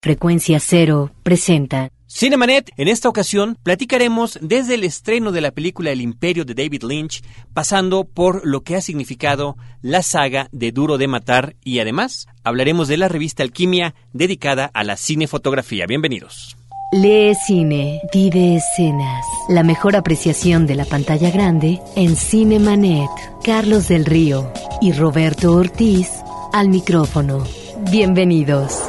Frecuencia Cero presenta. Cinemanet, en esta ocasión platicaremos desde el estreno de la película El Imperio de David Lynch, pasando por lo que ha significado la saga de Duro de Matar y además hablaremos de la revista Alquimia dedicada a la cinefotografía. Bienvenidos. Lee cine, vive escenas. La mejor apreciación de la pantalla grande en Cinemanet. Carlos del Río y Roberto Ortiz al micrófono. Bienvenidos.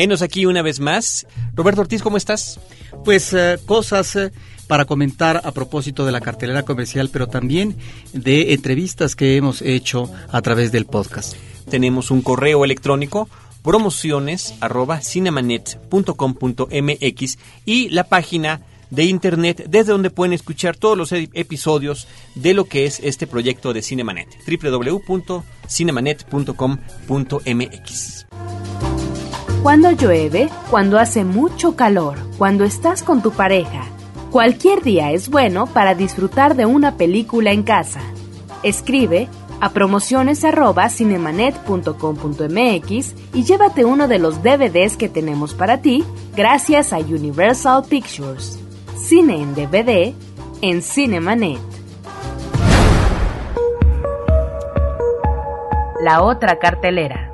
Enos aquí una vez más. Roberto Ortiz, ¿cómo estás? Pues eh, cosas eh, para comentar a propósito de la cartelera comercial, pero también de entrevistas que hemos hecho a través del podcast. Tenemos un correo electrónico promociones arroba cinemanet.com.mx y la página de internet desde donde pueden escuchar todos los episodios de lo que es este proyecto de Cinemanet www.cinemanet.com.mx cuando llueve, cuando hace mucho calor, cuando estás con tu pareja. Cualquier día es bueno para disfrutar de una película en casa. Escribe a promociones@cinemanet.com.mx y llévate uno de los DVDs que tenemos para ti gracias a Universal Pictures. Cine en DVD en Cinemanet. La otra cartelera.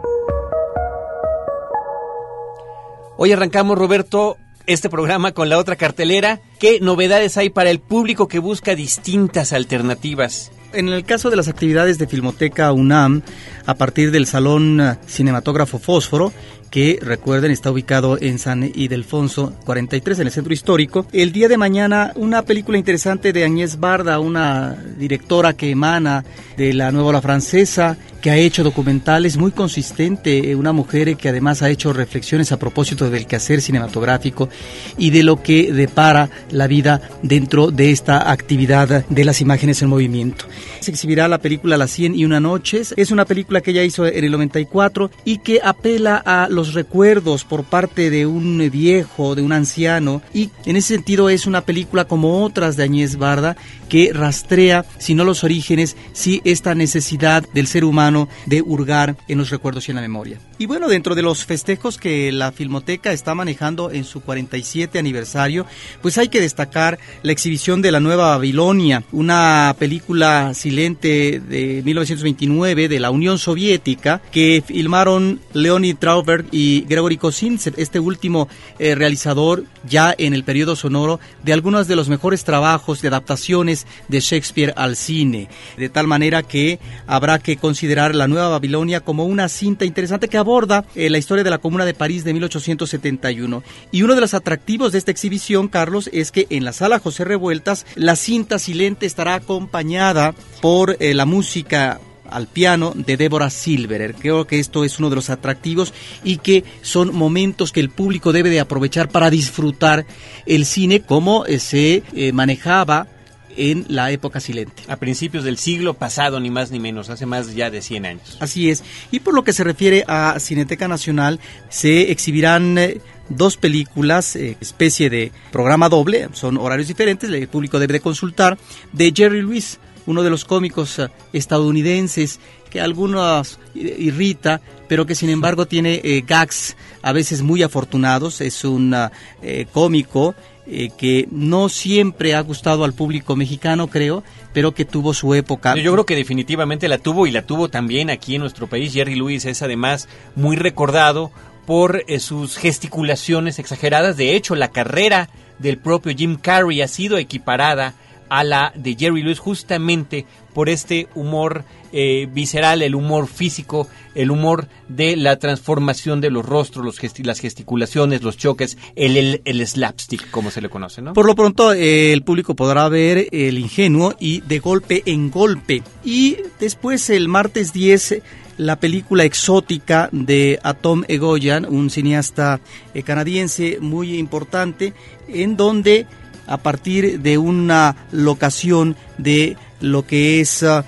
Hoy arrancamos, Roberto, este programa con la otra cartelera. ¿Qué novedades hay para el público que busca distintas alternativas? En el caso de las actividades de Filmoteca UNAM, a partir del Salón Cinematógrafo Fósforo, que recuerden está ubicado en San Ildefonso 43 en el centro histórico. El día de mañana una película interesante de Agnès Barda, una directora que emana de la nueva ola francesa, que ha hecho documentales muy consistente, una mujer que además ha hecho reflexiones a propósito del quehacer cinematográfico y de lo que depara la vida dentro de esta actividad de las imágenes en movimiento. Se exhibirá la película Las 100 y una noches. Es una película que ella hizo en el 94 y que apela a los recuerdos por parte de un viejo, de un anciano, y en ese sentido es una película como otras de Añez Barda que rastrea, si no los orígenes, si esta necesidad del ser humano de hurgar en los recuerdos y en la memoria. Y bueno, dentro de los festejos que la Filmoteca está manejando en su 47 aniversario, pues hay que destacar la exhibición de la Nueva Babilonia, una película silente de 1929 de la Unión Soviética que filmaron Leonid Trauberg y Gregory Kozintsev, este último eh, realizador ya en el periodo sonoro de algunos de los mejores trabajos de adaptaciones de Shakespeare al cine. De tal manera que habrá que considerar la Nueva Babilonia como una cinta interesante que aborda eh, la historia de la Comuna de París de 1871. Y uno de los atractivos de esta exhibición, Carlos, es que en la sala José Revueltas la cinta silente estará acompañada por eh, la música al piano de Débora Silverer. Creo que esto es uno de los atractivos y que son momentos que el público debe de aprovechar para disfrutar el cine como eh, se manejaba en la época silente. A principios del siglo pasado, ni más ni menos, hace más ya de 100 años. Así es. Y por lo que se refiere a Cineteca Nacional, se exhibirán eh, dos películas, especie de programa doble, son horarios diferentes, el público debe de consultar, de Jerry Lewis, uno de los cómicos eh, estadounidenses que a algunos irrita, pero que sin embargo tiene eh, gags a veces muy afortunados. Es un eh, cómico que no siempre ha gustado al público mexicano, creo, pero que tuvo su época. Yo creo que definitivamente la tuvo y la tuvo también aquí en nuestro país. Jerry Lewis es además muy recordado por sus gesticulaciones exageradas. De hecho, la carrera del propio Jim Carrey ha sido equiparada a la de Jerry Lewis justamente por este humor eh, visceral, el humor físico, el humor de la transformación de los rostros, los las gesticulaciones, los choques, el, slapstick, como se le conoce, ¿no? Por lo pronto, eh, el público podrá ver El Ingenuo y De Golpe en Golpe. Y después, el martes 10, la película exótica de Atom Egoyan, un cineasta eh, canadiense muy importante, en donde a partir de una locación de lo que es ah,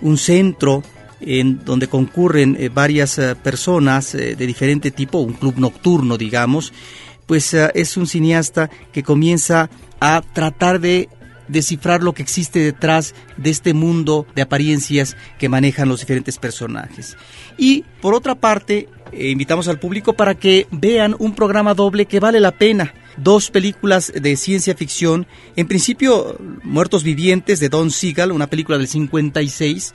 un centro en donde concurren eh, varias eh, personas eh, de diferente tipo, un club nocturno, digamos, pues es un cineasta que comienza a tratar de descifrar lo que existe detrás de este mundo de apariencias que manejan los diferentes personajes. Y por otra parte, eh, invitamos al público para que vean un programa doble que vale la pena. Dos películas de ciencia ficción, en principio Muertos Vivientes de Don Siegel, una película del 56,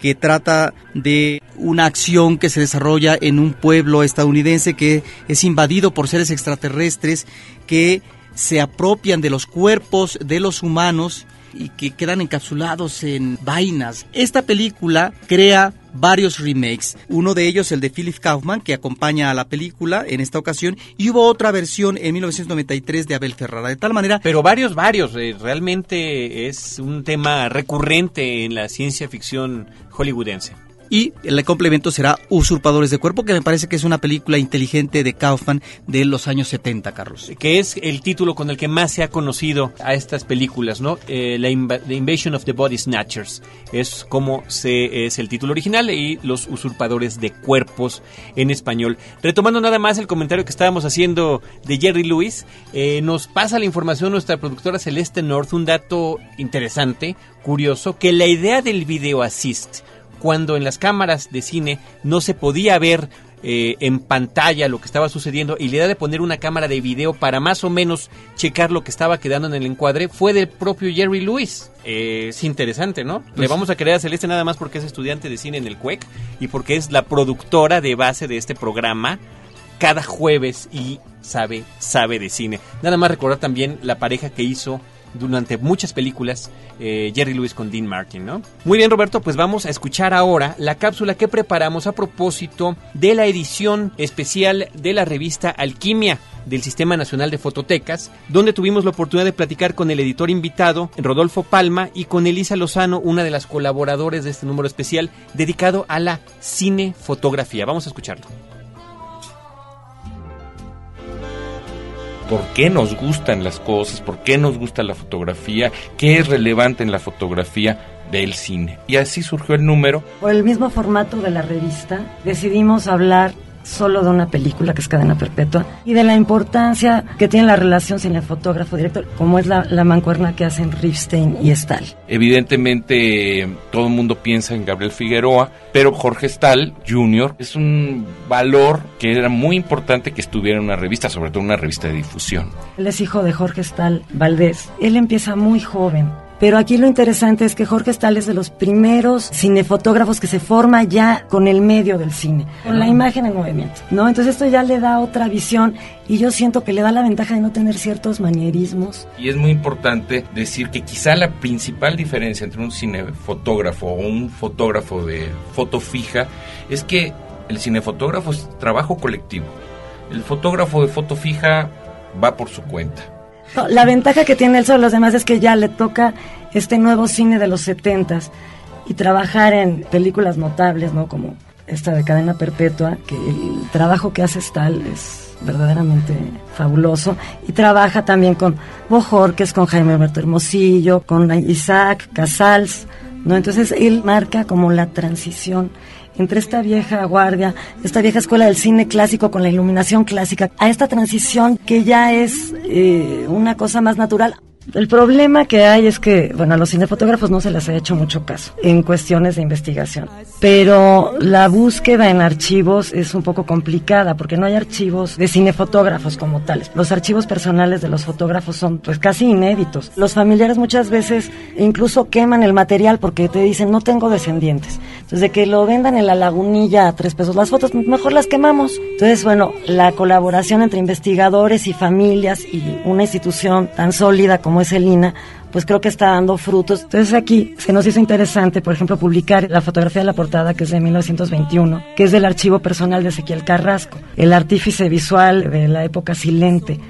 que trata de una acción que se desarrolla en un pueblo estadounidense que es invadido por seres extraterrestres que se apropian de los cuerpos de los humanos y que quedan encapsulados en vainas. Esta película crea varios remakes. Uno de ellos, el de Philip Kaufman, que acompaña a la película en esta ocasión, y hubo otra versión en 1993 de Abel Ferrara. De tal manera. Pero varios, varios. Eh, realmente es un tema recurrente en la ciencia ficción hollywoodense. Y el complemento será Usurpadores de Cuerpo, que me parece que es una película inteligente de Kaufman de los años 70, Carlos. Que es el título con el que más se ha conocido a estas películas, ¿no? Eh, la Invasion of the Body Snatchers es como se, es el título original y Los Usurpadores de Cuerpos en español. Retomando nada más el comentario que estábamos haciendo de Jerry Lewis, eh, nos pasa la información nuestra productora Celeste North, un dato interesante, curioso, que la idea del video assist cuando en las cámaras de cine no se podía ver eh, en pantalla lo que estaba sucediendo y la idea de poner una cámara de video para más o menos checar lo que estaba quedando en el encuadre fue del propio Jerry Lewis. Eh, es interesante, ¿no? Le pues vamos a creer a Celeste nada más porque es estudiante de cine en el CUEC y porque es la productora de base de este programa cada jueves y sabe, sabe de cine. Nada más recordar también la pareja que hizo durante muchas películas eh, Jerry Lewis con Dean Martin, ¿no? Muy bien, Roberto, pues vamos a escuchar ahora la cápsula que preparamos a propósito de la edición especial de la revista Alquimia del Sistema Nacional de Fototecas, donde tuvimos la oportunidad de platicar con el editor invitado, Rodolfo Palma, y con Elisa Lozano, una de las colaboradores de este número especial dedicado a la cinefotografía. Vamos a escucharlo. Por qué nos gustan las cosas, por qué nos gusta la fotografía, qué es relevante en la fotografía del cine. Y así surgió el número. Por el mismo formato de la revista, decidimos hablar solo de una película que es Cadena Perpetua y de la importancia que tiene la relación cinefotógrafo-director, como es la, la, mancuerna que hacen Ripstein y Stahl. Evidentemente, todo el mundo piensa en Gabriel Figueroa, pero Jorge Stahl Jr. es un valor que era muy importante que estuviera en una revista, sobre todo una revista de difusión. Él es hijo de Jorge Stahl Valdés. Él empieza muy joven pero aquí lo interesante es que Jorge Stahl es de los primeros cinefotógrafos que se forma ya con el medio del cine, con la imagen en movimiento, ¿no? Entonces esto ya le da otra visión y yo siento que le da la ventaja de no tener ciertos manierismos. Y es muy importante decir que quizá la principal diferencia entre un cinefotógrafo o un fotógrafo de foto fija es que el cinefotógrafo es trabajo colectivo. El fotógrafo de foto fija va por su cuenta la ventaja que tiene él sobre los demás es que ya le toca este nuevo cine de los setentas y trabajar en películas notables, ¿no? Como esta de Cadena Perpetua, que el trabajo que hace Stahl es verdaderamente fabuloso. Y trabaja también con es con Jaime Alberto Hermosillo, con Isaac Casals, ¿no? Entonces él marca como la transición entre esta vieja guardia, esta vieja escuela del cine clásico con la iluminación clásica, a esta transición que ya es eh, una cosa más natural. El problema que hay es que, bueno, a los cinefotógrafos no se les ha hecho mucho caso en cuestiones de investigación, pero la búsqueda en archivos es un poco complicada porque no hay archivos de cinefotógrafos como tales. Los archivos personales de los fotógrafos son pues casi inéditos. Los familiares muchas veces incluso queman el material porque te dicen no tengo descendientes. De que lo vendan en la lagunilla a tres pesos las fotos, mejor las quemamos. Entonces, bueno, la colaboración entre investigadores y familias y una institución tan sólida como es el INA, pues creo que está dando frutos. Entonces aquí se nos hizo interesante, por ejemplo, publicar la fotografía de la portada que es de 1921, que es del archivo personal de Ezequiel Carrasco, el artífice visual de la época silente.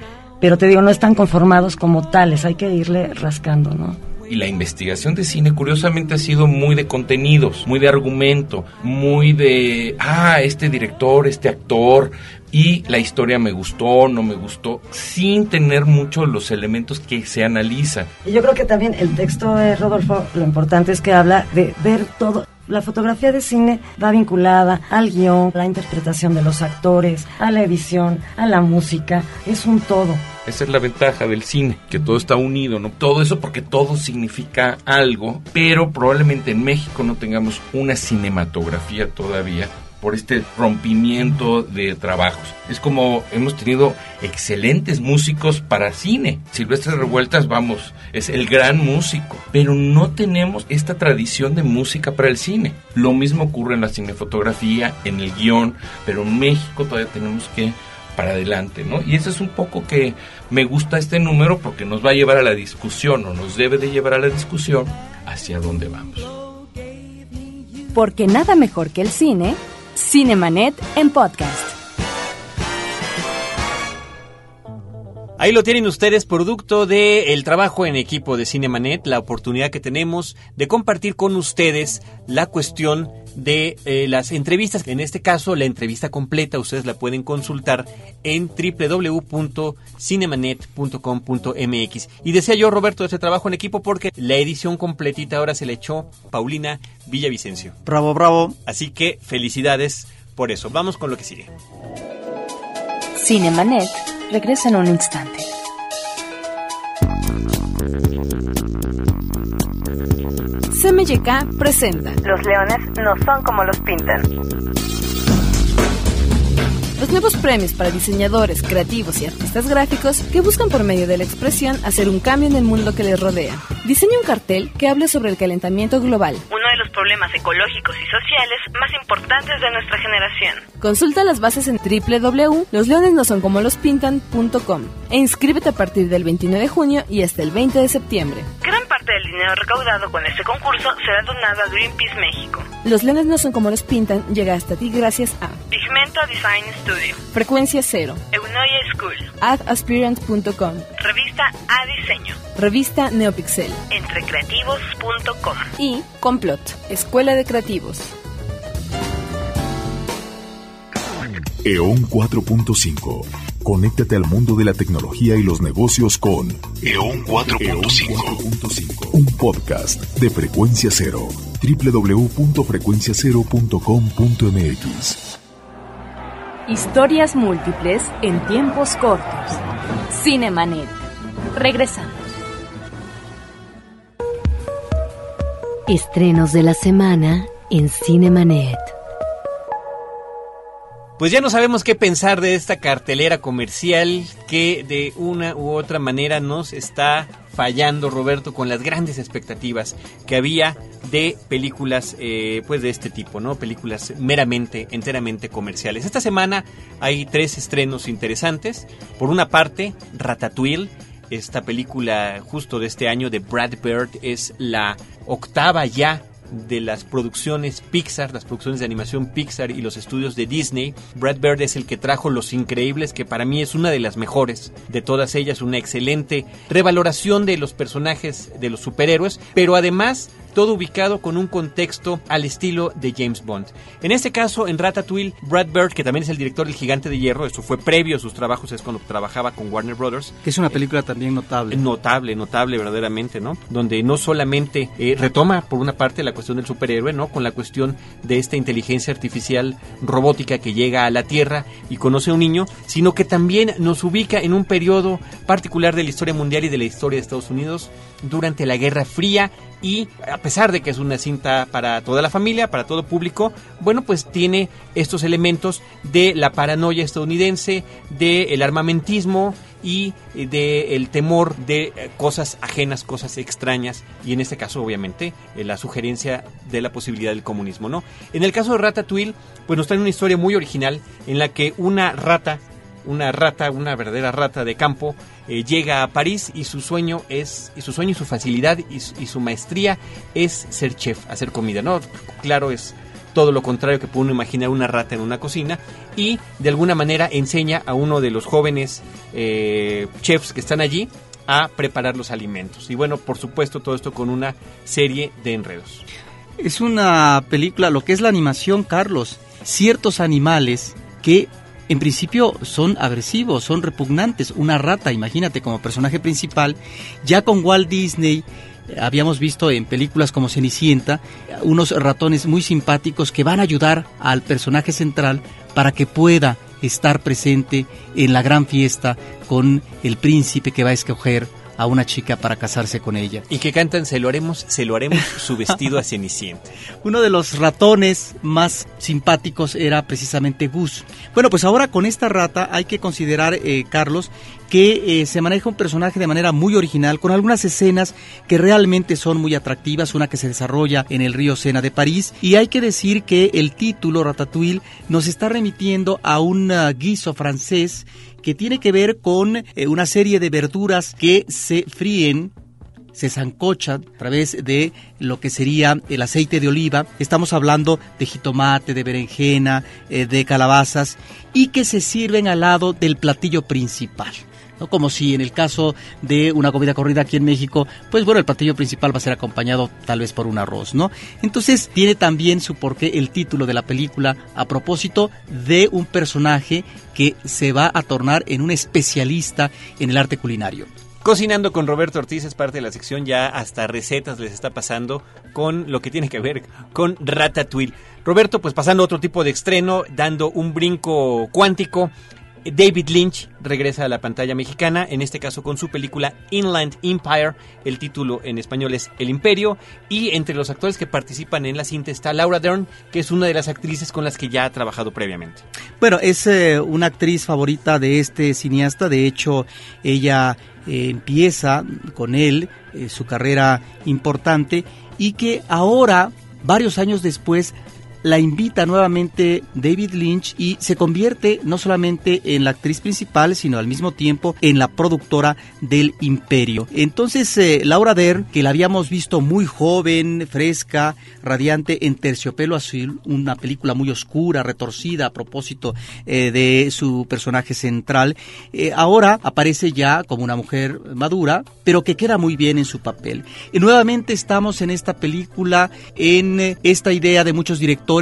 Pero te digo, no están conformados como tales, hay que irle rascando, ¿no? Y la investigación de cine curiosamente ha sido muy de contenidos, muy de argumento, muy de, ah, este director, este actor, y la historia me gustó, no me gustó, sin tener mucho los elementos que se analizan. Y yo creo que también el texto de Rodolfo, lo importante es que habla de ver todo. La fotografía de cine va vinculada al guion, la interpretación de los actores, a la edición, a la música, es un todo. Esa es la ventaja del cine, que todo está unido, ¿no? Todo eso porque todo significa algo, pero probablemente en México no tengamos una cinematografía todavía por este rompimiento de trabajos. Es como hemos tenido excelentes músicos para cine. Silvestre Revueltas, vamos, es el gran músico, pero no tenemos esta tradición de música para el cine. Lo mismo ocurre en la cinefotografía, en el guion, pero en México todavía tenemos que para adelante, ¿no? Y eso es un poco que me gusta este número porque nos va a llevar a la discusión o nos debe de llevar a la discusión hacia dónde vamos. Porque nada mejor que el cine Cinemanet en podcast. Ahí lo tienen ustedes, producto del trabajo en equipo de Cinemanet, la oportunidad que tenemos de compartir con ustedes la cuestión de eh, las entrevistas. En este caso, la entrevista completa ustedes la pueden consultar en www.cinemanet.com.mx. Y decía yo, Roberto, este trabajo en equipo porque la edición completita ahora se le echó Paulina Villavicencio. Bravo, bravo. Así que felicidades por eso. Vamos con lo que sigue. Cinemanet regresa en un instante. CMYK presenta Los leones no son como los pintan. Los nuevos premios para diseñadores, creativos y artistas gráficos que buscan por medio de la expresión hacer un cambio en el mundo que les rodea. Diseña un cartel que hable sobre el calentamiento global, problemas ecológicos y sociales más importantes de nuestra generación. Consulta las bases en www.losleonesnosoncomolospintan.com e inscríbete a partir del 29 de junio y hasta el 20 de septiembre. Gran parte del dinero recaudado con este concurso será donado a Greenpeace México. Los leones no son como los pintan llega hasta ti gracias a Pigmento Design Studio, Frecuencia Cero, Eunoia School, adaspirant.com, Revista A Diseño, Revista Neopixel, entrecreativos.com y Complot, Escuela de Creativos. EON 4.5. Conéctate al mundo de la tecnología y los negocios con EON 4.5. Un podcast de frecuencia cero. www.frecuenciacero.com.mx. Historias múltiples en tiempos cortos. Cinemanet. Regresamos. Estrenos de la semana en Cinemanet. Pues ya no sabemos qué pensar de esta cartelera comercial que de una u otra manera nos está fallando Roberto con las grandes expectativas que había de películas eh, pues de este tipo, ¿no? Películas meramente, enteramente comerciales. Esta semana hay tres estrenos interesantes. Por una parte, Ratatouille, esta película justo de este año de Brad Bird es la octava ya de las producciones Pixar, las producciones de animación Pixar y los estudios de Disney. Brad Bird es el que trajo Los Increíbles, que para mí es una de las mejores de todas ellas, una excelente revaloración de los personajes de los superhéroes, pero además todo ubicado con un contexto al estilo de James Bond. En este caso, en Ratatouille, Brad Bird, que también es el director del Gigante de Hierro, esto fue previo a sus trabajos, es cuando trabajaba con Warner Brothers. Que es una película también notable. Notable, notable verdaderamente, ¿no? Donde no solamente eh, retoma, por una parte, la cuestión del superhéroe, ¿no? Con la cuestión de esta inteligencia artificial robótica que llega a la Tierra y conoce a un niño, sino que también nos ubica en un periodo particular de la historia mundial y de la historia de Estados Unidos durante la Guerra Fría y a pesar de que es una cinta para toda la familia, para todo público, bueno, pues tiene estos elementos de la paranoia estadounidense, del armamentismo y del temor de eh, cosas ajenas, cosas extrañas y en este caso obviamente eh, la sugerencia de la posibilidad del comunismo, ¿no? En el caso de Ratatouille, pues nos trae una historia muy original en la que una rata una rata, una verdadera rata de campo, eh, llega a París y su sueño es, y su sueño y su facilidad y, su maestría es ser chef, hacer comida, ¿no? Claro, es todo lo contrario que puede uno imaginar una rata en una cocina y de alguna manera enseña a uno de los jóvenes eh, chefs que están allí a preparar los alimentos. Y bueno, por supuesto, todo esto con una serie de enredos. Es una película, lo que es la animación, Carlos, ciertos animales que en principio son agresivos, son repugnantes. Una rata, imagínate, como personaje principal, ya con Walt Disney eh, habíamos visto en películas como Cenicienta unos ratones muy simpáticos que van a ayudar al personaje central para que pueda estar presente en la gran fiesta con el príncipe que va a escoger a una chica para casarse con ella. Y que cantan Se lo haremos, se lo haremos su vestido a Cenicienta. Uno de los ratones más simpáticos era precisamente Gus. Bueno, pues ahora con esta rata hay que considerar, eh, Carlos, que eh, se maneja un personaje de manera muy original, con algunas escenas que realmente son muy atractivas, una que se desarrolla en el río Sena de París, y hay que decir que el título Ratatouille nos está remitiendo a un uh, guiso francés que tiene que ver con eh, una serie de verduras que se fríen se zancochan a través de lo que sería el aceite de oliva. Estamos hablando de jitomate, de berenjena, eh, de calabazas y que se sirven al lado del platillo principal. ¿No? Como si en el caso de una comida corrida aquí en México, pues bueno, el platillo principal va a ser acompañado tal vez por un arroz, ¿no? Entonces tiene también su porqué el título de la película a propósito de un personaje que se va a tornar en un especialista en el arte culinario. Cocinando con Roberto Ortiz es parte de la sección, ya hasta recetas les está pasando con lo que tiene que ver con Ratatouille. Roberto, pues pasando a otro tipo de estreno, dando un brinco cuántico David Lynch regresa a la pantalla mexicana, en este caso con su película Inland Empire, el título en español es El Imperio, y entre los actores que participan en la cinta está Laura Dern, que es una de las actrices con las que ya ha trabajado previamente. Bueno, es eh, una actriz favorita de este cineasta, de hecho ella eh, empieza con él eh, su carrera importante y que ahora, varios años después, la invita nuevamente David Lynch y se convierte no solamente en la actriz principal, sino al mismo tiempo en la productora del imperio. Entonces, eh, Laura Dern, que la habíamos visto muy joven, fresca, radiante en Terciopelo Azul, una película muy oscura, retorcida a propósito eh, de su personaje central, eh, ahora aparece ya como una mujer madura, pero que queda muy bien en su papel. Y nuevamente estamos en esta película, en esta idea de muchos directores,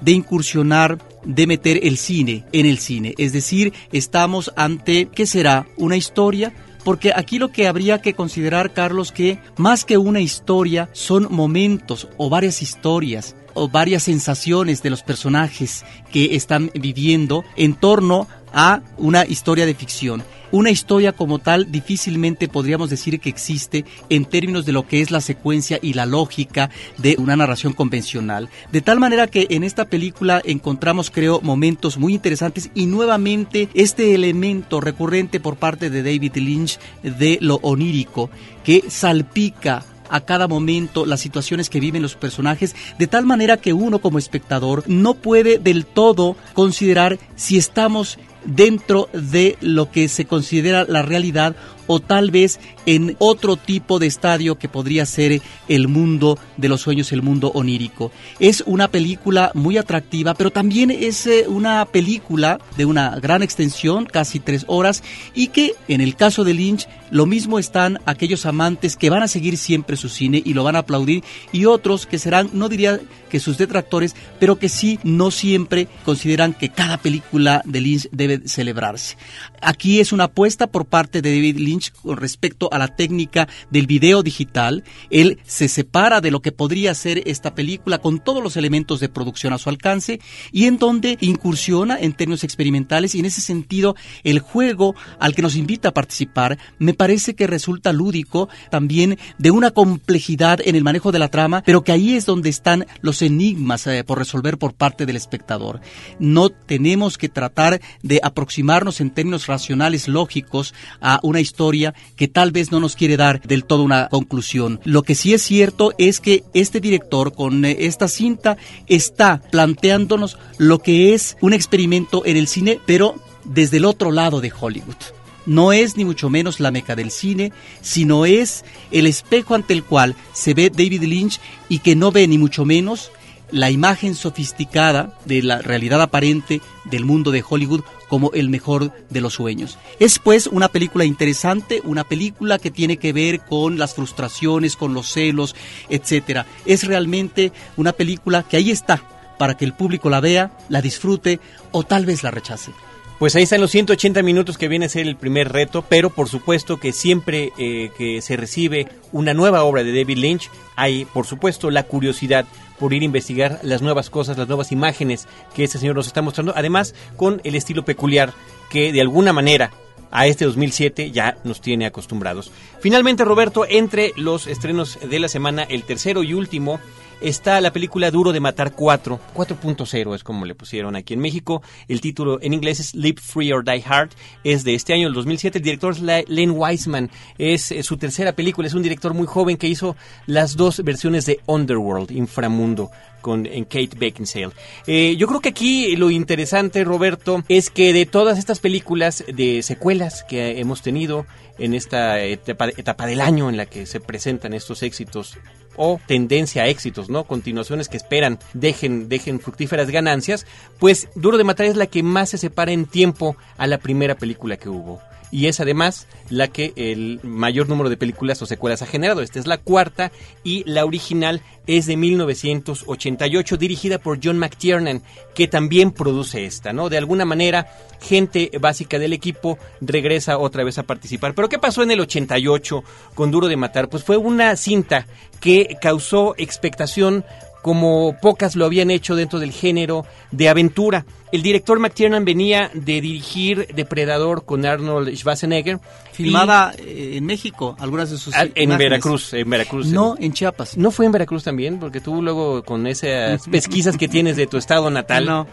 de incursionar, de meter el cine en el cine. Es decir, estamos ante, ¿qué será? ¿Una historia? Porque aquí lo que habría que considerar, Carlos, que más que una historia son momentos o varias historias o varias sensaciones de los personajes que están viviendo en torno a una historia de ficción. Una historia como tal difícilmente podríamos decir que existe en términos de lo que es la secuencia y la lógica de una narración convencional. De tal manera que en esta película encontramos, creo, momentos muy interesantes y nuevamente este elemento recurrente por parte de David Lynch de lo onírico que salpica a cada momento las situaciones que viven los personajes, de tal manera que uno como espectador no puede del todo considerar si estamos dentro de lo que se considera la realidad o tal vez en otro tipo de estadio que podría ser el mundo de los sueños, el mundo onírico. Es una película muy atractiva, pero también es eh, una película de una gran extensión, casi tres horas, y que en el caso de Lynch lo mismo están aquellos amantes que van a seguir siempre su cine y lo van a aplaudir y otros que serán, no diría que sus detractores, pero que sí no siempre consideran que cada película de Lynch debe celebrarse. Aquí es una apuesta por parte de David Lynch con respecto a la técnica del video digital. Él se separa de lo que podría ser esta película con todos los elementos de producción a su alcance y en donde incursiona en términos experimentales y en ese sentido el juego al que nos invita a participar me parece que resulta lúdico también de una complejidad en el manejo de la trama, pero que ahí es donde están los enigmas eh, por resolver por parte del espectador. No tenemos que tratar de aproximarnos en términos racionales lógicos a una historia que tal vez no nos quiere dar del todo una conclusión. Lo que sí es cierto es que este director con eh, esta cinta está planteándonos lo que es un experimento en el cine, pero desde el otro lado de Hollywood no es ni mucho menos la meca del cine, sino es el espejo ante el cual se ve David Lynch y que no ve ni mucho menos la imagen sofisticada de la realidad aparente del mundo de Hollywood como el mejor de los sueños. Es pues una película interesante, una película que tiene que ver con las frustraciones, con los celos, etcétera. Es realmente una película que ahí está para que el público la vea, la disfrute o tal vez la rechace. Pues ahí están los 180 minutos que viene a ser el primer reto, pero por supuesto que siempre eh, que se recibe una nueva obra de David Lynch, hay por supuesto la curiosidad por ir a investigar las nuevas cosas, las nuevas imágenes que este señor nos está mostrando, además con el estilo peculiar que de alguna manera a este 2007 ya nos tiene acostumbrados. Finalmente, Roberto, entre los estrenos de la semana, el tercero y último está la película Duro de Matar 4, 4.0 es como le pusieron aquí en México. El título en inglés es Live Free or Die Hard, es de este año, el 2007. El director es Len Wiseman, es, su tercera película, es un director muy joven que hizo las dos versiones de Underworld, Inframundo con en Kate Beckinsale. Eh, yo creo que aquí lo interesante, Roberto, es que de todas estas películas de secuelas que hemos tenido en esta etapa del año en la que se presentan estos éxitos o tendencia a éxitos, ¿no? Continuaciones que esperan dejen, dejen fructíferas ganancias, pues Duro de Matar es la que más se separa en tiempo a la primera película que hubo y es además la que el mayor número de películas o secuelas ha generado. Esta es la cuarta y la original es de 1988 dirigida por John McTiernan que también produce esta, ¿no? De alguna manera gente básica del equipo regresa otra vez a participar. Pero ¿qué pasó en el 88 con Duro de Matar? Pues fue una cinta que causó expectación como pocas lo habían hecho dentro del género de aventura. El director McTiernan venía de dirigir Depredador con Arnold Schwarzenegger. Filmada eh, en México, algunas de sus ah, En Veracruz, en Veracruz. No, en Chiapas. ¿No fue en Veracruz también? Porque tú luego con esas pesquisas que tienes de tu estado natal... No.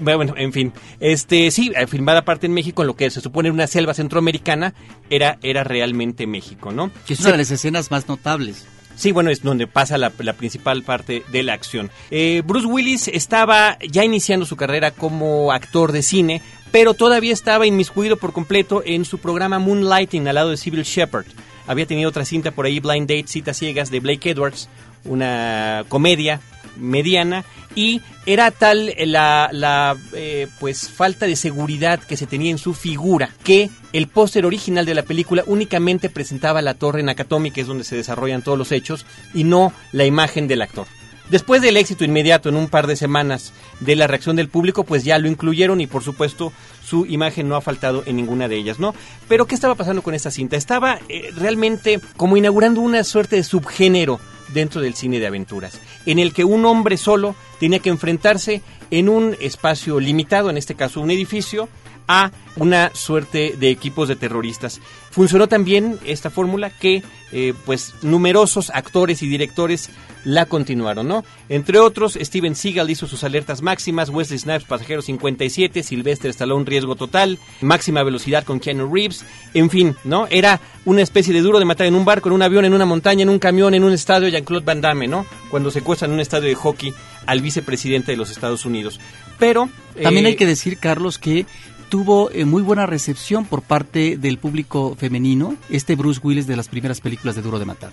bueno, en fin, este sí, eh, filmada parte en México, en lo que se supone una selva centroamericana, era, era realmente México, ¿no? Que es una de las escenas más notables. Sí, bueno, es donde pasa la, principal parte de la acción. Eh, Bruce Willis estaba ya iniciando su carrera como actor de cine, pero todavía estaba inmiscuido por completo en su programa Moonlighting al lado de Civil Shepard. Había tenido otra cinta por ahí, Blind Date, Citas Ciegas, de Blake Edwards, una comedia mediana y era tal la, la eh, pues falta de seguridad que se tenía en su figura que el póster original de la película únicamente presentaba la torre Nakatomi, que es donde se desarrollan todos los hechos, y no la imagen del actor. Después del éxito inmediato en un par de semanas de la reacción del público, pues ya lo incluyeron y por supuesto su imagen no ha faltado en ninguna de ellas, ¿no? Pero ¿qué estaba pasando con esta cinta? Estaba eh, realmente como inaugurando una suerte de subgénero dentro del cine de aventuras, en el que un hombre solo tenía que enfrentarse en un espacio limitado, en este caso un edificio, a una suerte de equipos de terroristas. Funcionó también esta fórmula que eh, pues numerosos actores y directores la continuaron, ¿no? Entre otros, Steven Seagal hizo sus alertas máximas, Wesley Snipes Pasajero 57, Sylvester Stallone Riesgo Total, Máxima Velocidad con Keanu Reeves, en fin, ¿no? Era una especie de duro de matar en un barco, en un avión, en una montaña, en un camión, en un estadio, Jean-Claude Van Damme, ¿no? Cuando secuestran en un estadio de hockey al vicepresidente de los Estados Unidos. Pero... También hay eh, que decir, Carlos, que tuvo eh, muy buena recepción por parte del público femenino, este Bruce Willis de las primeras películas de Duro de Matar.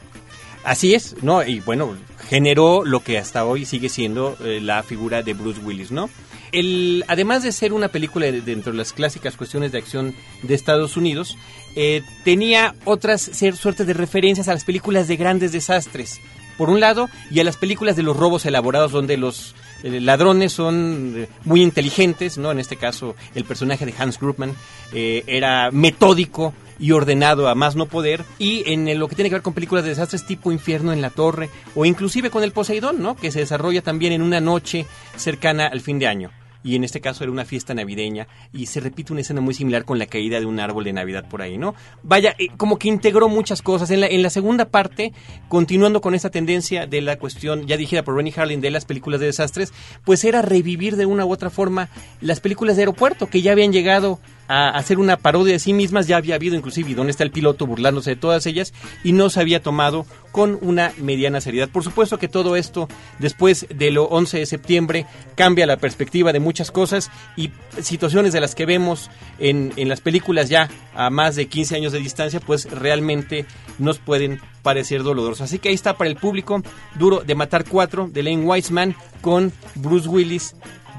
Así es, ¿no? Y bueno, generó lo que hasta hoy sigue siendo eh, la figura de Bruce Willis, ¿no? El, además de ser una película dentro de las clásicas cuestiones de acción de Estados Unidos, eh, tenía otras ser, suertes de referencias a las películas de grandes desastres, por un lado, y a las películas de los robos elaborados donde los eh, ladrones son eh, muy inteligentes, ¿no? En este caso, el personaje de Hans Gruppmann eh, era metódico y ordenado a más no poder. Y en lo que tiene que ver con películas de desastres tipo Infierno en la Torre o inclusive con el Poseidón, ¿no? Que se desarrolla también en una noche cercana al fin de año y en este caso era una fiesta navideña y se repite una escena muy similar con la caída de un árbol de Navidad por ahí, ¿no? Vaya, eh, como que integró muchas cosas. En la, en la segunda parte, continuando con esta tendencia de la cuestión ya dirigida por Rennie Harlin de las películas de desastres, pues era revivir de una u otra forma las películas de aeropuerto que ya habían llegado a hacer una parodia de sí mismas, ya había habido inclusive, ¿dónde está el piloto burlándose de todas ellas? Y no se había tomado con una mediana seriedad. Por supuesto que todo esto, después de lo 11 de septiembre, cambia la perspectiva de muchas cosas y situaciones de las que vemos en, en las películas ya a más de 15 años de distancia, pues realmente nos pueden parecer dolorosas. Así que ahí está para el público, Duro de Matar 4 de Lane Wiseman con Bruce Willis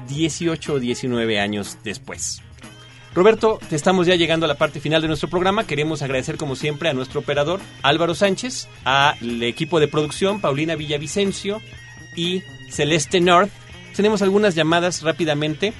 18 o 19 años después. Roberto, te estamos ya llegando a la parte final de nuestro programa. Queremos agradecer como siempre a nuestro operador Álvaro Sánchez, al equipo de producción Paulina Villavicencio y Celeste North. Tenemos algunas llamadas rápidamente.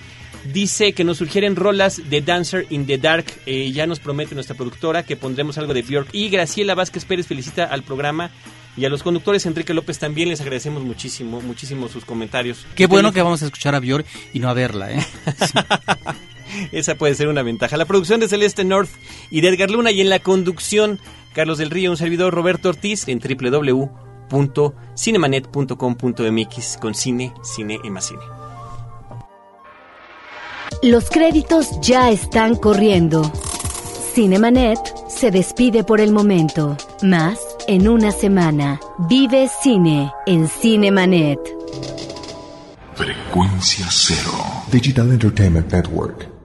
Dice que nos sugieren rolas de Dancer in the Dark. Eh, ya nos promete nuestra productora que pondremos algo de Björk. Y Graciela Vázquez Pérez felicita al programa y a los conductores Enrique López también les agradecemos muchísimo, muchísimo sus comentarios. Qué bueno que vamos a escuchar a Björk y no a verla, ¿eh? Esa puede ser una ventaja. La producción de Celeste North y de Edgar Luna y en la conducción Carlos del Río, un servidor Roberto Ortiz en www.cinemanet.com.mx con cine, cine y más cine. Los créditos ya están corriendo. Cinemanet se despide por el momento. Más en una semana. Vive cine en Cinemanet. Frecuencia cero. Digital Entertainment Network.